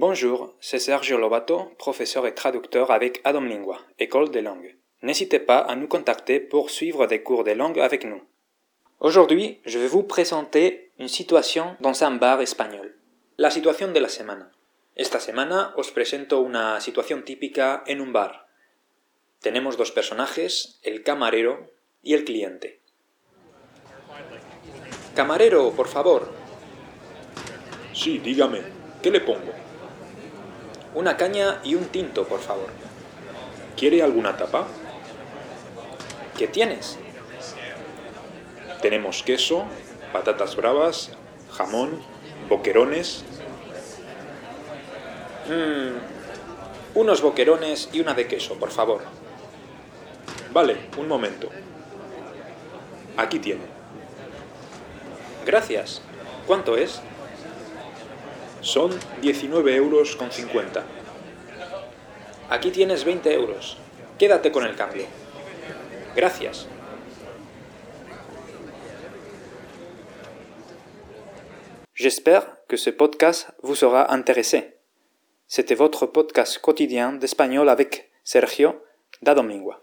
Bonjour, c'est Sergio Lobato, professeur et traducteur avec Adam Lingua, école des langues. N'hésitez pas à nous contacter pour suivre des cours de langue avec nous. Aujourd'hui, je vais vous présenter une situation dans un bar espagnol. La situación de la semana. Esta semana os presento una situación típica en un bar. Tenemos dos personajes, el camarero y el cliente. Camarero, por favor, Sí, dígame, ¿qué le pongo? Una caña y un tinto, por favor. ¿Quiere alguna tapa? ¿Qué tienes? Tenemos queso, patatas bravas, jamón, boquerones. Mm, unos boquerones y una de queso, por favor. Vale, un momento. Aquí tiene. Gracias. ¿Cuánto es? Son 19 euros con 50. Aquí tienes 20 euros. Quédate con el cambio. Gracias. J'espère que ce podcast vous sera intéressé. C'était votre podcast quotidien d'espagnol avec Sergio da Domingua.